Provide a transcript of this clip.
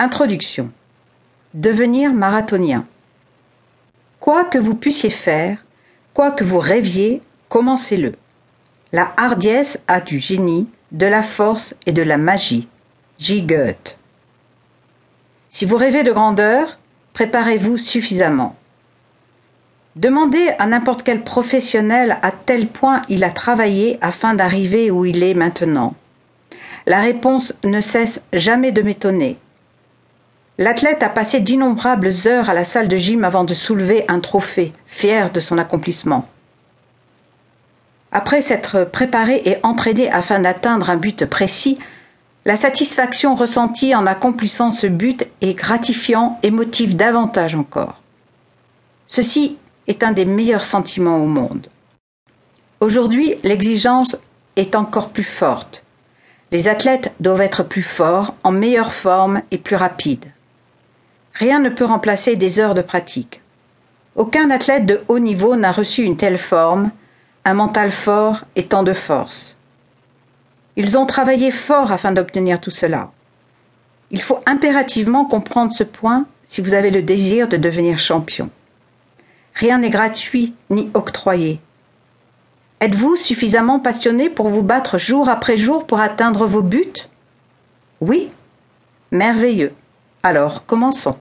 Introduction. Devenir marathonien. Quoi que vous puissiez faire, quoi que vous rêviez, commencez-le. La hardiesse a du génie, de la force et de la magie. J. Goethe. Si vous rêvez de grandeur, préparez-vous suffisamment. Demandez à n'importe quel professionnel à tel point il a travaillé afin d'arriver où il est maintenant. La réponse ne cesse jamais de m'étonner. L'athlète a passé d'innombrables heures à la salle de gym avant de soulever un trophée, fier de son accomplissement. Après s'être préparé et entraîné afin d'atteindre un but précis, la satisfaction ressentie en accomplissant ce but est gratifiant et motive davantage encore. Ceci est un des meilleurs sentiments au monde. Aujourd'hui, l'exigence est encore plus forte. Les athlètes doivent être plus forts, en meilleure forme et plus rapides. Rien ne peut remplacer des heures de pratique. Aucun athlète de haut niveau n'a reçu une telle forme, un mental fort et tant de force. Ils ont travaillé fort afin d'obtenir tout cela. Il faut impérativement comprendre ce point si vous avez le désir de devenir champion. Rien n'est gratuit ni octroyé. Êtes-vous suffisamment passionné pour vous battre jour après jour pour atteindre vos buts? Oui Merveilleux. Alors, commençons.